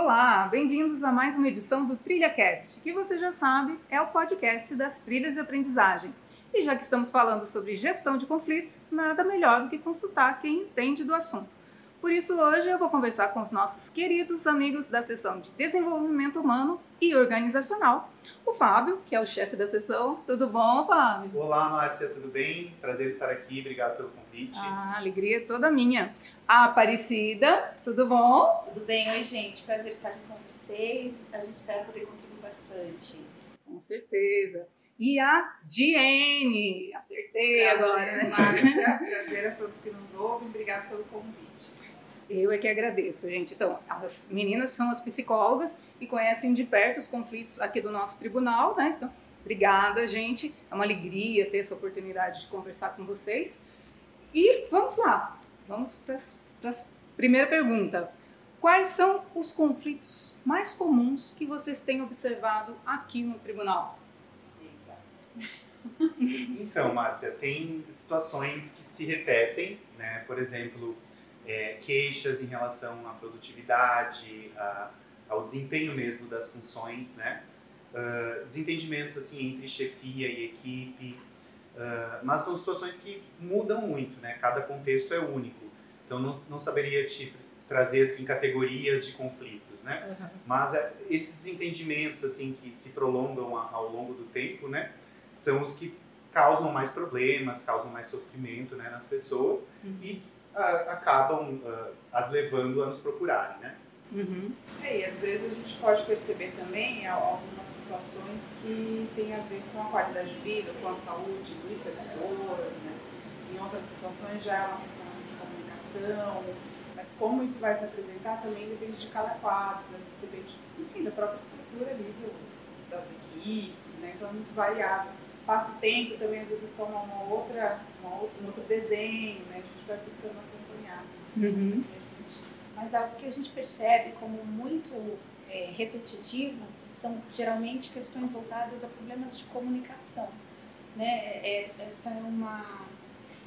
Olá, bem-vindos a mais uma edição do TrilhaCast, que você já sabe é o podcast das trilhas de aprendizagem. E já que estamos falando sobre gestão de conflitos, nada melhor do que consultar quem entende do assunto. Por isso, hoje eu vou conversar com os nossos queridos amigos da seção de Desenvolvimento Humano e Organizacional. O Fábio, que é o chefe da sessão. Tudo bom, Fábio? Olá, Márcia, tudo bem? Prazer estar aqui, obrigado pelo convite. Ah, alegria toda minha. A Aparecida, tudo bom? Tudo bem, oi gente, prazer estar aqui com vocês. A gente espera poder contribuir bastante. Com certeza. E a Diene, acertei Prazer, agora, né? Márcia, prazer a todos que nos ouvem, obrigado pelo convite. Eu é que agradeço, gente. Então, as meninas são as psicólogas e conhecem de perto os conflitos aqui do nosso tribunal, né? Então, obrigada, gente. É uma alegria ter essa oportunidade de conversar com vocês. E vamos lá. Vamos para a primeira pergunta. Quais são os conflitos mais comuns que vocês têm observado aqui no tribunal? Então, Márcia, tem situações que se repetem, né? Por exemplo, é, queixas em relação à produtividade, a, ao desempenho mesmo das funções, né? Uh, desentendimentos assim entre chefia e equipe, uh, mas são situações que mudam muito, né? Cada contexto é único, então não, não saberia te trazer assim categorias de conflitos, né? Uhum. Mas uh, esses desentendimentos assim que se prolongam a, ao longo do tempo, né? São os que causam mais problemas, causam mais sofrimento, né? Nas pessoas Uhum. e ah, acabam ah, as levando a nos procurarem, né? Uhum. É, e às vezes a gente pode perceber também al- algumas situações que têm a ver com a qualidade de vida, com a saúde do servidor, né? Em outras situações já é uma questão de comunicação, mas como isso vai se apresentar também depende de cada quadro, né? depende, enfim, da própria estrutura ali do, das equipes, né? Então é muito variável. Passa o tempo também, às vezes toma uma outra, uma outra, um outro desenho, né? A gente vai buscando acompanhar Uhum. Mas algo que a gente percebe como muito é, repetitivo são geralmente questões voltadas a problemas de comunicação. Né? É, é- essa é, uma,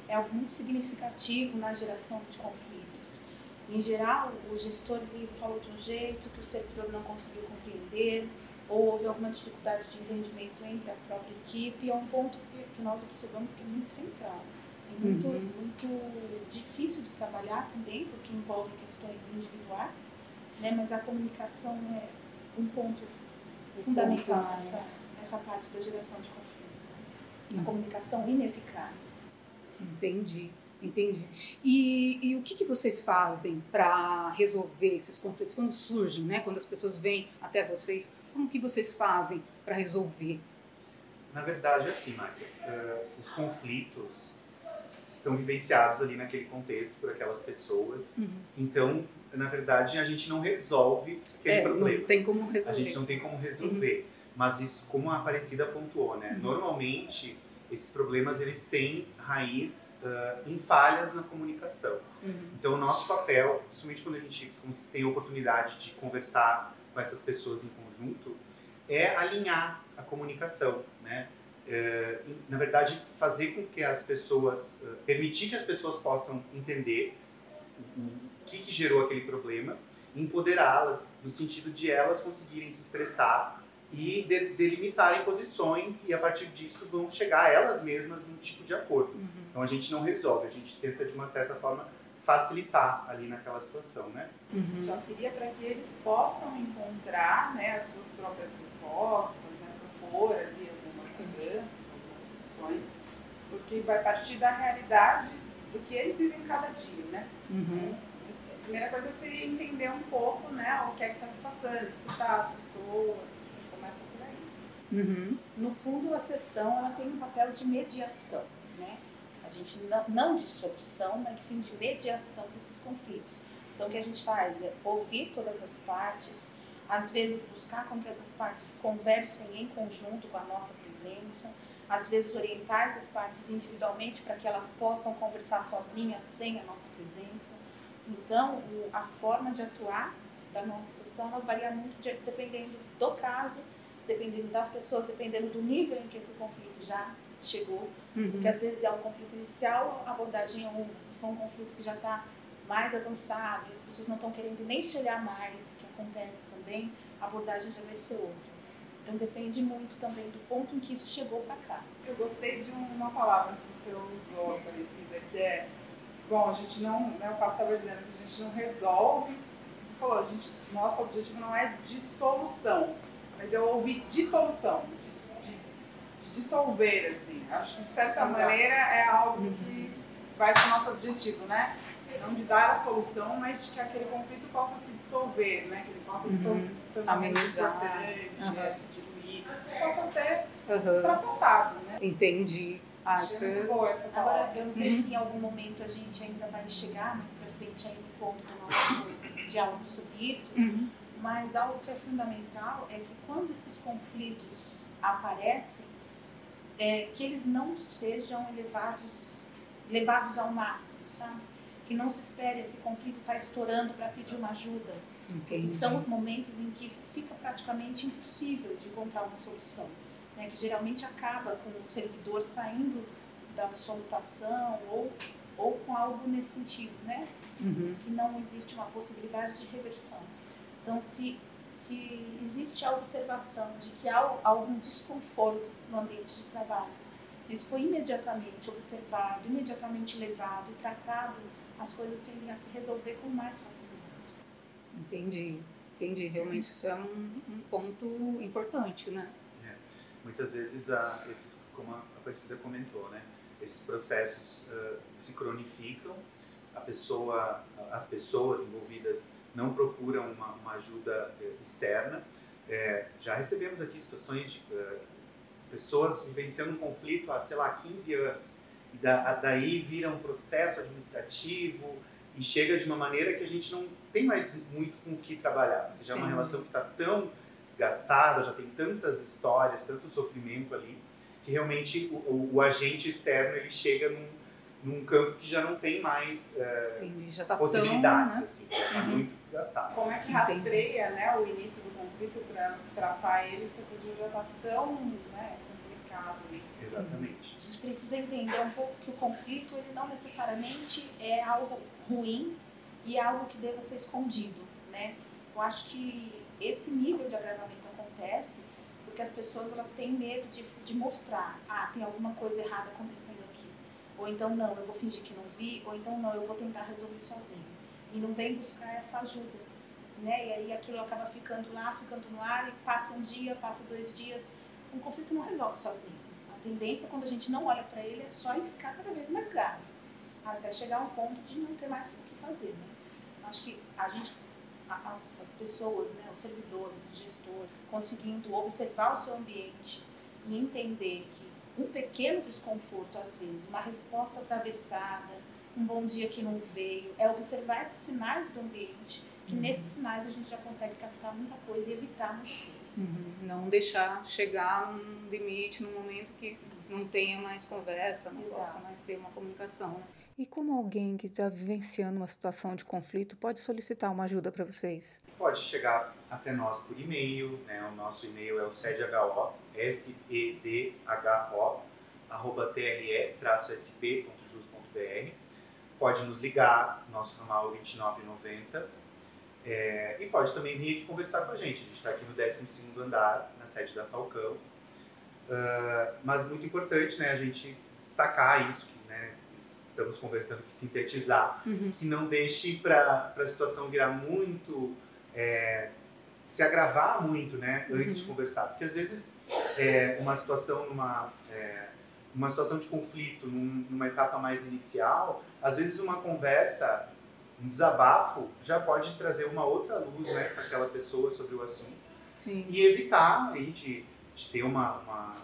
é algo muito significativo na geração de conflitos. Em geral, o gestor ele falou de um jeito que o servidor não conseguiu compreender, ou houve alguma dificuldade de entendimento entre a própria equipe, é um ponto que, nós observamos que é muito central. É muito, Uhum. muito difícil de trabalhar também, porque envolve questões individuais, né? mas a comunicação é um ponto fundamental ponto nessa, nessa parte da geração de conflitos. né? Uhum. A comunicação ineficaz. Entendi, entendi. E, e o que, que vocês fazem para resolver esses conflitos quando surgem, né? Quando as pessoas vêm até vocês, como que vocês fazem para resolver? Na verdade, é assim, Márcia, ah, os conflitos são vivenciados ali naquele contexto por aquelas pessoas. Uhum. Então, na verdade, a gente não resolve aquele É, problema. não tem como A resolver. gente não tem como resolver. Mas isso, como a Aparecida pontuou, né? Uhum. Normalmente, esses problemas eles têm raiz ah, em falhas na comunicação. Uhum. Então, o nosso papel, principalmente quando a gente tem a oportunidade de conversar com essas pessoas em conjunto, é alinhar a comunicação, né? É, na verdade, fazer com que as pessoas, eh, permitir que as pessoas possam entender o o que, que gerou aquele problema, empoderá-las no sentido de elas conseguirem se expressar e de- delimitarem posições e a partir disso vão chegar elas mesmas num tipo de acordo. Uhum. Então a gente não resolve, a gente tenta de uma certa forma facilitar ali naquela situação, né? Uhum. Então, seria para que eles possam encontrar né, as suas próprias respostas, né, propor ali algumas mudanças, algumas soluções, porque vai partir da realidade do que eles vivem cada dia, né? Uhum. A primeira coisa seria entender um pouco né, o que é que está se passando, escutar as pessoas, a gente começa por aí. Uhum. No fundo, a sessão ela tem um papel de mediação? A gente não, não de solução, mas sim de mediação desses conflitos. Então, o que a gente faz é ouvir todas as partes, às vezes buscar com que essas partes conversem em conjunto com a nossa presença, às vezes orientar essas partes individualmente para que elas possam conversar sozinhas sem a nossa presença. Então, o- a forma de atuar da nossa sessão ela varia muito de- dependendo do caso dependendo das pessoas, dependendo do nível em que esse conflito já chegou. Uhum. Porque às vezes é um conflito inicial, a abordagem é uma. Se for um conflito que já está mais avançado e as pessoas não estão querendo nem se olhar mais, que acontece também, a abordagem já vai ser outra. Então depende muito também do ponto em que isso chegou para cá. Eu gostei de uma palavra que você usou, Aparecida, que é, bom, a gente não, né, o Papo estava dizendo que a gente não resolve, você falou, a gente, nosso objetivo não é dissolução, mas eu ouvi dissolução, dissolver, assim. Acho que de certa Exato. maneira é algo que vai para o nosso objetivo, né? Não de dar a solução, mas de que aquele conflito possa se dissolver, né? Que ele possa uhum. se tornar importante, uhum. né? se diluir, que isso possa ser uhum. ultrapassado, né? Entendi. Acho muito boa essa palavra. Agora, eu não sei uhum. se em algum momento a gente ainda vai chegar mais para frente aí no ponto do nosso diálogo sobre isso, uhum. mas algo que é fundamental é que quando esses conflitos aparecem, é, que eles não sejam levados, levados ao máximo, sabe? Que não se espere esse conflito estar tá estourando para pedir uma ajuda. Entendi. são os momentos em que fica praticamente impossível de encontrar uma solução. Né? Que geralmente acaba com o servidor saindo da sua mutação ou, ou com algo nesse sentido, né? Uhum. Que não existe uma possibilidade de reversão. Então, se se existe a observação de que há algum desconforto no ambiente de trabalho, se isso foi imediatamente observado, imediatamente levado e tratado, as coisas tendem a se resolver com mais facilidade. Entendi, entendi. Realmente isso é um, um ponto importante, né? É. Muitas vezes, a, esses, como a Aparecida comentou, né? esses processos uh, se cronificam, a pessoa, as pessoas envolvidas não procuram uma, uma ajuda eh, externa. É, já recebemos aqui situações de uh, pessoas vivenciando um conflito há, sei lá, 15 anos. E da, daí vira um processo administrativo e chega de uma maneira que a gente não tem mais muito com o que trabalhar. Porque já é uma relação que está tão desgastada, já tem tantas histórias, tanto sofrimento ali, que realmente o, o, o agente externo ele chega num, num campo que já não tem mais uh, tá possibilidades, tão, né? assim, já está uhum. muito desgastado. Como é que rastreia né, o início do conflito para tratar ele se o já está tão né, complicado? Exatamente. A gente precisa entender um pouco que o conflito ele não necessariamente é algo ruim e é algo que deva ser escondido, né? Eu acho que esse nível de agravamento acontece porque as pessoas elas têm medo de, de mostrar, ah, tem alguma coisa errada acontecendo ou então, não, eu vou fingir que não vi. Ou então, não, eu vou tentar resolver sozinho. E não vem buscar essa ajuda. Né? E aí aquilo acaba ficando lá, ficando no ar, e passa um dia, passa dois dias. Um conflito não resolve sozinho. A tendência, quando a gente não olha para ele, é só ele ficar cada vez mais grave. Até chegar a um ponto de não ter mais o que fazer. Né? Acho que a gente, as, as pessoas, né, os servidores, os gestores, conseguindo observar o seu ambiente e entender que um pequeno desconforto às vezes, uma resposta atravessada, um bom dia que não veio, é observar esses sinais do ambiente, que nesses sinais a gente já consegue captar muita coisa e evitar muita coisa. Uhum. Não deixar chegar num limite, num momento que Isso. não tenha mais conversa, não Exato. possa mais ter uma comunicação. Né? E como alguém que está vivenciando uma situação de conflito pode solicitar uma ajuda para vocês? Pode chegar até nós por e-mail, né? o nosso e-mail é o sedho, S-E-D-H-O, arroba tre-sp.jus.br. Pode nos ligar, nosso ramal 2990, é, e pode também vir aqui conversar com a gente. A gente está aqui no 12 andar, na sede da Falcão. Uh, mas muito importante né, a gente destacar isso, que né, estamos conversando aqui, sintetizar, uhum. que não deixe para a situação virar muito. É, se agravar muito né, antes uhum. de conversar. Porque às vezes é, uma situação numa. É, uma situação de conflito num, numa etapa mais inicial, às vezes uma conversa, um desabafo, já pode trazer uma outra luz né, para aquela pessoa sobre o assunto. Sim. E evitar aí, de, de ter uma, uma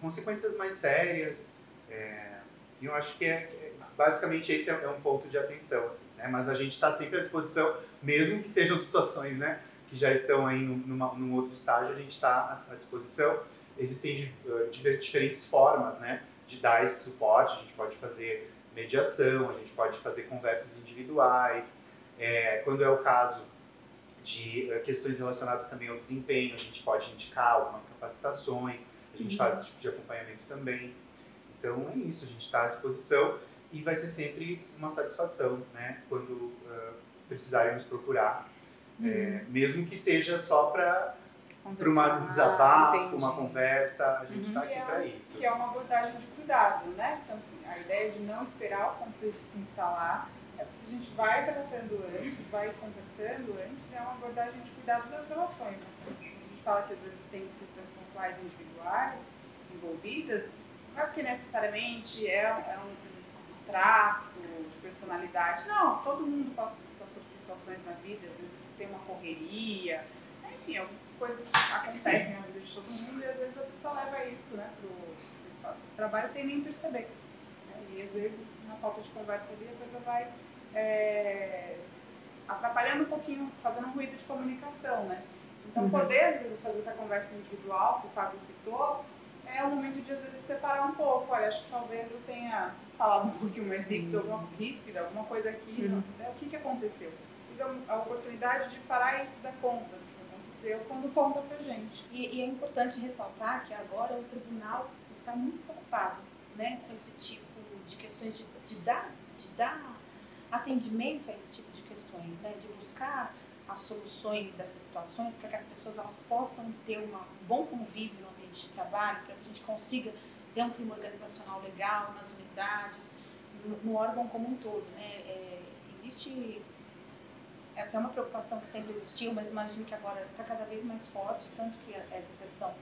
consequências mais sérias. É, eu acho que é, basicamente esse é, é um ponto de atenção, assim, né? Mas a gente está sempre à disposição, mesmo que sejam situações, né, que já estão aí numa, num outro estágio, a gente está à disposição. Existem uh, diferentes formas, né, de dar esse suporte. A gente pode fazer mediação, a gente pode fazer conversas individuais. É, quando é o caso de uh, questões relacionadas também ao desempenho, a gente pode indicar algumas capacitações. A gente uhum. faz esse tipo de acompanhamento também. Então é isso, a gente está à disposição e vai ser sempre uma satisfação, né? Quando uh, precisarem nos procurar, uhum. é, mesmo que seja só para para um desabafo, entendi. uma conversa, a gente está uhum. aqui é, para isso. Que é uma abordagem de cuidado, né? Então, assim, a ideia de não esperar o conflito se instalar é porque a gente vai tratando antes, vai conversando antes, é uma abordagem de cuidado das relações. Né? A gente fala que às vezes tem questões pontuais individuais envolvidas, não é porque necessariamente é, é um traço de personalidade, não, todo mundo passa por situações na vida, às vezes tem uma correria, enfim, coisas acontecem na vida de todo mundo e às vezes a pessoa leva isso né, para o espaço de trabalho sem nem perceber. Né? E às vezes, na falta de conversa ali, a coisa vai é, atrapalhando um pouquinho, fazendo um ruído de comunicação, né? Então, uhum. poder, às vezes, fazer essa conversa individual, que o Fábio citou, é o momento de, às vezes, separar um pouco. Olha, acho que talvez eu tenha falado um pouquinho mais ríspido, alguma ríspida, alguma coisa aqui. Uhum. Né? O que, que aconteceu? Fiz a oportunidade de parar e se dar conta aconteceu quando conta pra gente. E, e, é importante ressaltar que agora o tribunal está muito preocupado né, com esse tipo de questões, de, de, dar, de dar atendimento a esse tipo de questões, né, de buscar as soluções dessas situações para que as pessoas elas possam ter uma, um bom convívio no ambiente de trabalho, para que a gente consiga ter um clima organizacional legal nas unidades, no, no órgão como um todo. Né? É, existe essa é uma preocupação que sempre existiu, mas imagino que agora está cada vez mais forte, tanto que essa sessão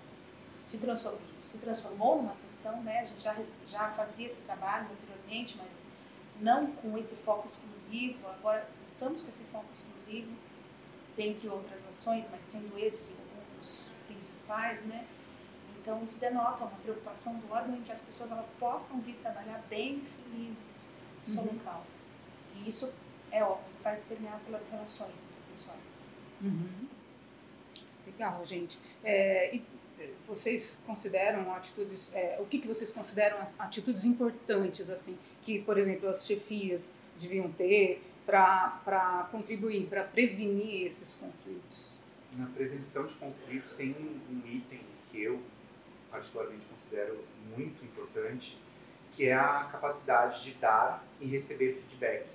se transformou, se transformou numa sessão, né? A gente já, já fazia esse trabalho anteriormente, mas não com esse foco exclusivo. Agora estamos com esse foco exclusivo, dentre outras ações, mas sendo esse um dos principais, né? Então isso denota uma preocupação do órgão em que as pessoas elas possam vir trabalhar bem felizes no seu uhum. local. E isso é óbvio, vai permear pelas relações interpessoais. Uhum. Legal, gente. É, e é, vocês consideram atitudes, é, o que, que vocês consideram atitudes importantes, assim, que, por exemplo, as chefias deviam ter para contribuir, para prevenir esses conflitos? Na prevenção de conflitos tem um, um item que eu particularmente considero muito importante, que é a capacidade de dar e receber feedback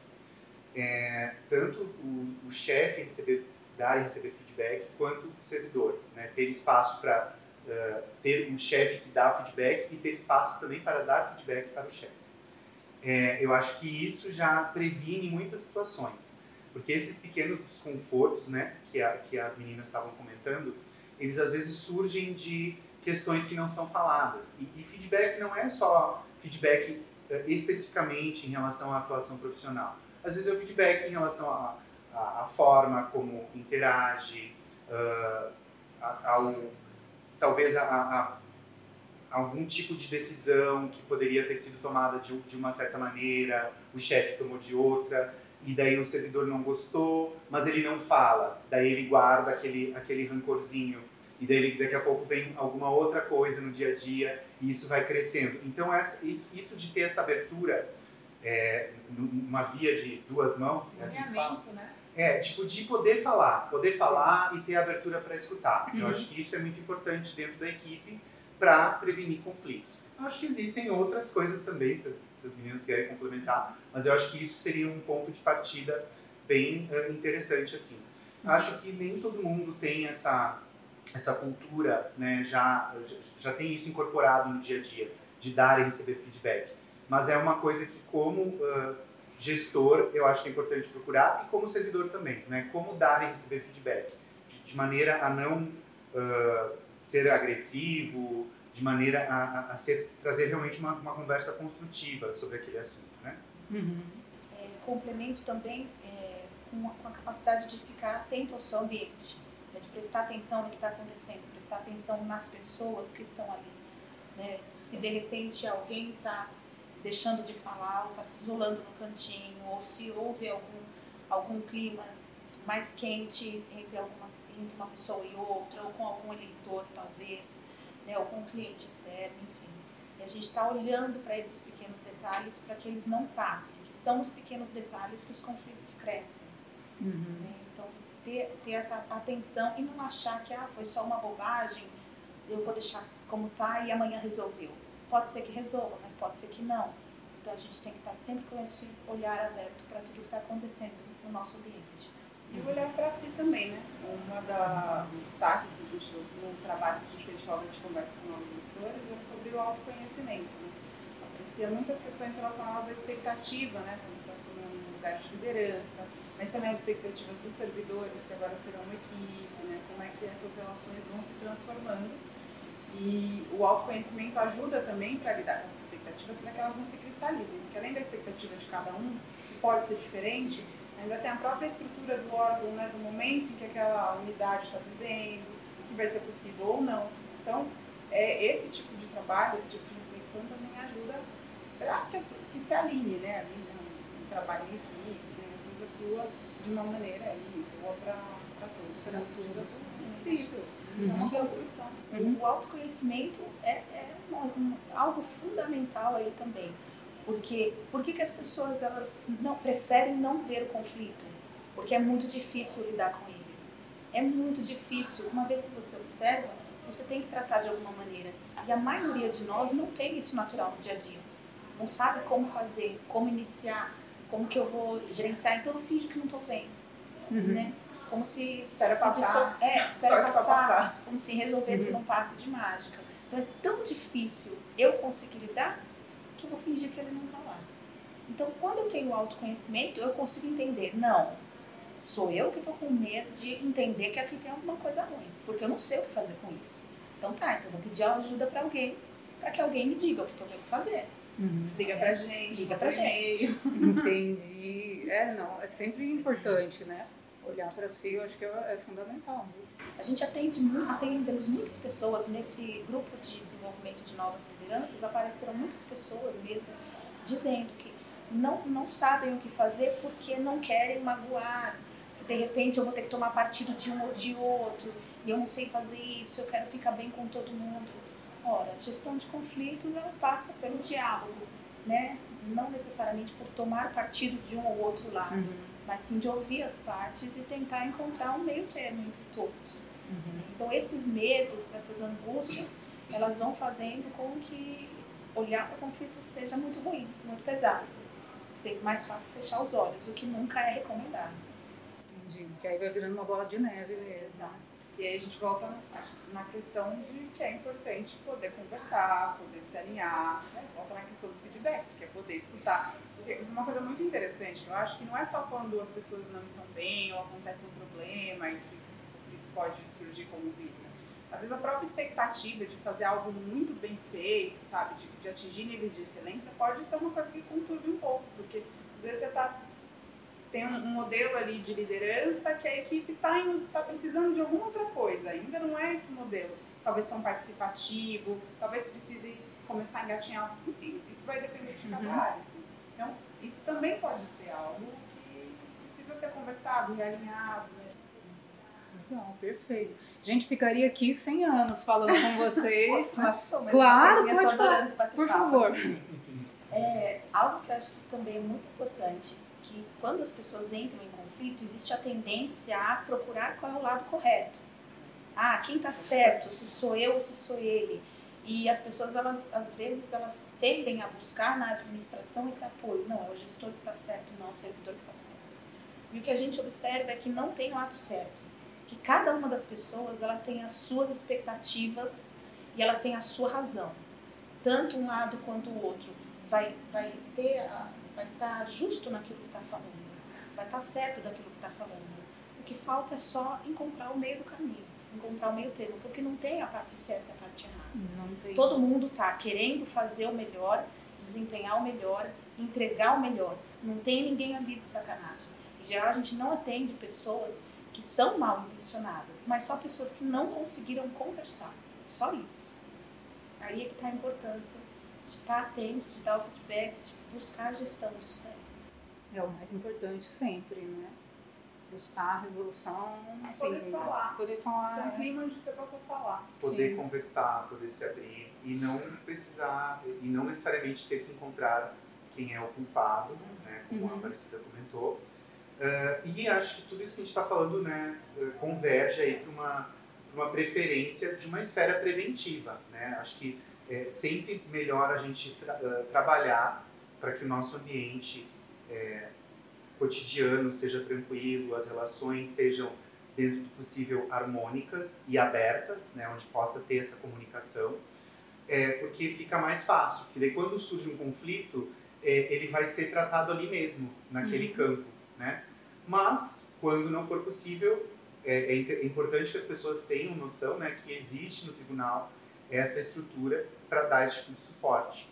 é, tanto o, o chefe receber, dar e receber feedback, quanto o servidor. Né? Ter espaço para uh, ter um chefe que dá feedback e ter espaço também para dar feedback para o chefe. É, eu acho que isso já previne muitas situações, porque esses pequenos desconfortos né, que, a, que as meninas estavam comentando, eles às vezes surgem de questões que não são faladas. E, e feedback não é só feedback uh, especificamente em relação à atuação profissional às vezes é o feedback em relação à, forma como interage, uh, ao, talvez a, a, algum tipo de decisão que poderia ter sido tomada de, de uma certa maneira, o chefe tomou de outra, e daí o servidor não gostou, mas ele não fala, daí ele guarda aquele, aquele rancorzinho, e daí daqui a pouco vem alguma outra coisa no dia a dia, e isso vai crescendo. Então, essa, isso, isso de ter essa abertura é, numa via de duas mãos, assim né? É, tipo, de poder falar, poder falar Sim. e ter abertura para escutar. Uhum. Eu acho que isso é muito importante dentro da equipe para prevenir conflitos. Eu acho que existem outras coisas também, se as, se as, meninas querem complementar, mas eu acho que isso seria um ponto de partida bem uh, interessante, assim. Uhum. Acho que nem todo mundo tem essa, essa cultura, né, já, já tem isso incorporado no dia a dia, de dar e receber feedback mas é uma coisa que como uh, gestor eu acho que é importante procurar e como servidor também, né? Como dar e receber feedback de, de maneira a não uh, ser agressivo, de maneira a, a, ser trazer realmente uma, uma, conversa construtiva sobre aquele assunto, né? Uhum. É, complemento também é, com, a, com, a, capacidade de ficar atento ao seu ambiente, né? de prestar atenção no que está acontecendo, prestar atenção nas pessoas que estão ali. Né? Se de repente alguém está deixando de falar, ou está se isolando no cantinho, ou se houve algum, algum clima mais quente entre, algumas, entre uma pessoa e outra, ou com algum eleitor, talvez, né, ou com um cliente externo, enfim. E a gente está olhando para esses pequenos detalhes para que eles não passem, que são os pequenos detalhes que os conflitos crescem. Uhum. Né? Então, ter, ter essa atenção e não achar que ah, foi só uma bobagem, eu vou deixar como está e amanhã resolveu Pode ser que resolva, mas pode ser que não. Então a gente tem que estar sempre com esse olhar aberto para tudo que está acontecendo no nosso ambiente. E olhar para si também, né? Uma um destaque que a gente, no trabalho que a gente fez de de conversa com novos gestores é sobre o autoconhecimento. Né? Aprecia muitas questões relacionadas à expectativa, né? Quando se assume um lugar de liderança, mas também as expectativas dos servidores, que agora serão uma equipe, né? Como é que essas relações vão se transformando. E o autoconhecimento ajuda também para lidar com essas expectativas, para que elas não se cristalizem, porque além da expectativa de cada um, que pode ser diferente, ainda tem a própria estrutura do órgão, né, do momento em que aquela unidade está vivendo, o que vai ser possível ou não. Então, é, esse tipo de trabalho, esse tipo de reflexão também ajuda para que, que, se alinhe, né, ali, né, um, trabalho em equipe, né, a coisa flua de uma maneira aí, boa para todos. Para todos. Possível. Uhum. Acho que é Uhum. O autoconhecimento é, é um, algo fundamental aí também. Porque por que, que as pessoas elas não preferem não ver o conflito? Porque é muito difícil lidar com ele. É muito difícil. Uma vez que você observa, você tem que tratar de alguma maneira. E a maioria de nós não tem isso natural no dia a dia. Não sabe como fazer, como iniciar, como que eu vou gerenciar. Então eu finjo que não estou vendo. Uhum. Né? Como se. Espera se passar. É, espera passar, passar, Como se resolvesse uhum. num passo de mágica. Então é tão difícil eu conseguir lidar que eu vou fingir que ele não está lá. Então, quando eu tenho autoconhecimento, eu consigo entender, não, sou eu que estou com medo de entender que aqui tem alguma coisa ruim, porque eu não sei o que fazer com isso. Então tá, então eu vou pedir ajuda para alguém, para que alguém me diga o que, eu tenho que fazer. Uhum. Liga pra gente. Liga pra gente. Entendi. É, não, é sempre importante, né? Olhar para si, eu acho que é, é fundamental mesmo. A gente atende, atendemos muitas pessoas nesse grupo de desenvolvimento de novas lideranças, apareceram muitas pessoas mesmo dizendo que não, não sabem o que fazer porque não querem magoar, que de repente eu vou ter que tomar partido de um ou de outro, e eu não sei fazer isso, eu quero ficar bem com todo mundo. Ora, gestão de conflitos ela passa pelo diálogo, né? não necessariamente por tomar partido de um ou outro lado, uhum. Mas sim de ouvir as partes e tentar encontrar um meio termo entre todos. Uhum. Então, esses medos, essas angústias, elas vão fazendo com que olhar para o conflito seja muito ruim, muito pesado. Seja mais fácil fechar os olhos, o que nunca é recomendado. Entendi. Que aí vai virando uma bola de neve mesmo. Exato. E aí a gente volta na questão de que é importante poder conversar, poder se alinhar, né? volta na questão do feedback, que é poder escutar. Porque uma coisa muito interessante, eu acho que não é só quando as pessoas não estão bem ou acontece um problema e que pode surgir como vítima. Às vezes a própria expectativa de fazer algo muito bem feito, sabe, de, de atingir níveis de excelência, pode ser uma coisa que conturbe um pouco, porque às vezes você tá, tem um, um modelo ali de liderança que a equipe está tá precisando de alguma outra coisa, ainda não é esse modelo. Talvez tão participativo, talvez precise começar a engatinhar, enfim, isso vai depender de cada uhum. área. Assim. Então, isso também pode ser algo que precisa ser conversado, realinhado, né? Não, perfeito. A gente ficaria aqui 100 anos falando com vocês. Posso, mas claro, pode falar. Por favor. É, algo que eu acho que também é muito importante, que quando as pessoas entram em conflito, existe a tendência a procurar qual é o lado correto. Ah, quem está certo, se sou eu ou se sou ele. E as pessoas, elas, às vezes, elas tendem a buscar na administração esse apoio. Não, é o gestor que está certo, não é o servidor que está certo. E o que a gente observa é que não tem o lado certo que cada uma das pessoas ela tem as suas expectativas e ela tem a sua razão. Tanto um lado quanto o outro vai, vai ter a, vai estar tá justo naquilo que está falando, vai estar tá certo daquilo que está falando. O que falta é só encontrar o meio do caminho, encontrar o meio termo, porque não tem a parte certa e a parte errada. Todo mundo está querendo fazer o melhor, desempenhar o melhor, entregar o melhor. Não tem ninguém ali de sacanagem. Em geral, a gente não atende pessoas que são mal intencionadas, mas só pessoas que não conseguiram conversar. Só isso. Aí é que está a importância de estar tá atento, de dar o feedback, de buscar a gestão disso daí. É o mais importante sempre, né? Buscar a resolução, assim, poder falar. Poder falar. Um clima onde você possa falar. Poder Sim. conversar, poder se abrir e não precisar, e não necessariamente ter que encontrar quem é o culpado, né? Como uhum. a Aparecida comentou Uh, e acho que tudo isso que a gente está falando né, uh, converge aí para uma, uma preferência de uma esfera preventiva. Né? Acho que é sempre melhor a gente tra uh, trabalhar para que o nosso ambiente é, cotidiano seja tranquilo, as relações sejam dentro do possível harmônicas e abertas, né, onde possa ter essa comunicação, é, porque fica mais fácil. Porque daí quando surge um conflito, é, ele vai ser tratado ali mesmo, naquele uhum. campo, né? Mas quando não for possível, é, é, é importante que as pessoas tenham noção, né, que existe no tribunal essa estrutura para dar esse tipo de suporte.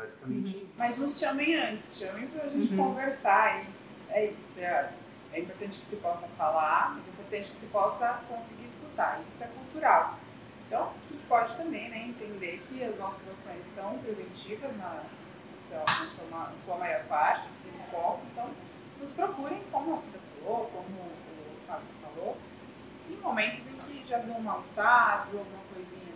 Basicamente. Uhum. Mas nos chamem antes, chamem para a gente uhum. conversar. E é isso. É, é importante que se possa falar, mas é importante que se possa conseguir escutar. Isso é cultural. Então, a gente pode também né, entender que as nossas ações são preventivas na, sua, na sua, maior parte, assim, no foco. Então, nos procurem, como a Cida falou, como o Fábio falou, em momentos em que já viu um mal-estar, viu alguma coisinha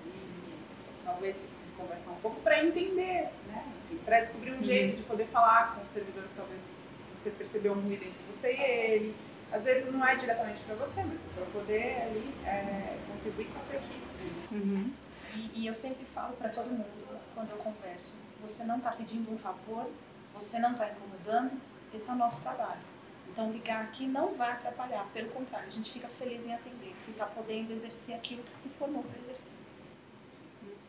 talvez precise conversar um pouco para entender, né? Para descobrir um uhum. jeito de poder falar com o servidor que talvez você percebeu um ruído entre você e ele. Às vezes não é diretamente para você, mas para poder ali é, contribuir com a sua equipe. Uhum. E, e eu sempre falo para todo mundo, quando eu converso, você não está pedindo um favor, você não está incomodando, esse é o nosso trabalho. Então, ligar aqui não vai atrapalhar, pelo contrário, a gente fica feliz em atender, porque está podendo exercer aquilo que se formou para exercer.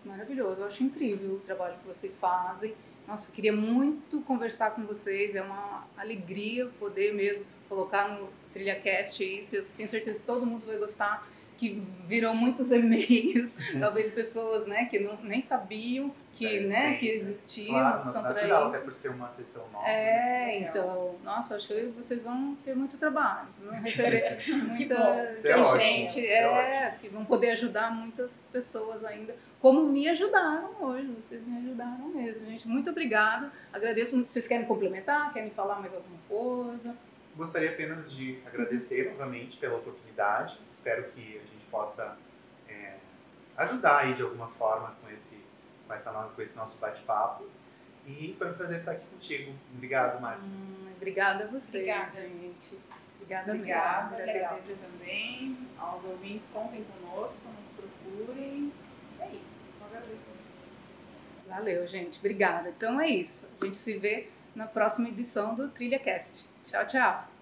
Maravilhoso, eu acho incrível o trabalho que vocês fazem. Nossa, queria muito conversar com vocês, é uma alegria poder mesmo colocar no TrilhaCast isso, eu tenho certeza que todo mundo vai gostar que virou muitos e-mails, uhum. talvez pessoas né, que não, nem sabiam que, é, né, que existia claro, sessão para isso. Até por ser uma sessão nova. É, né? então, nossa, acho que vocês vão ter muito trabalho, vocês vão receber muita gente, é, é que vão poder ajudar muitas pessoas ainda, como me ajudaram hoje, vocês me ajudaram mesmo, gente. Muito obrigada, agradeço muito. Vocês querem complementar, querem falar mais alguma coisa? Gostaria apenas de agradecer novamente pela oportunidade. Espero que a gente possa é, ajudar aí de alguma forma com esse, com essa, com esse nosso bate-papo. E foi um prazer estar aqui contigo. Obrigado, Márcia. Hum, obrigada a você, obrigada. gente. Obrigada, obrigada Agradecer também aos ouvintes. Contem conosco, nos procurem. É isso, só agradecer. Valeu, gente. Obrigada. Então é isso. A gente se vê na próxima edição do TrilhaCast. Tchau, tchau.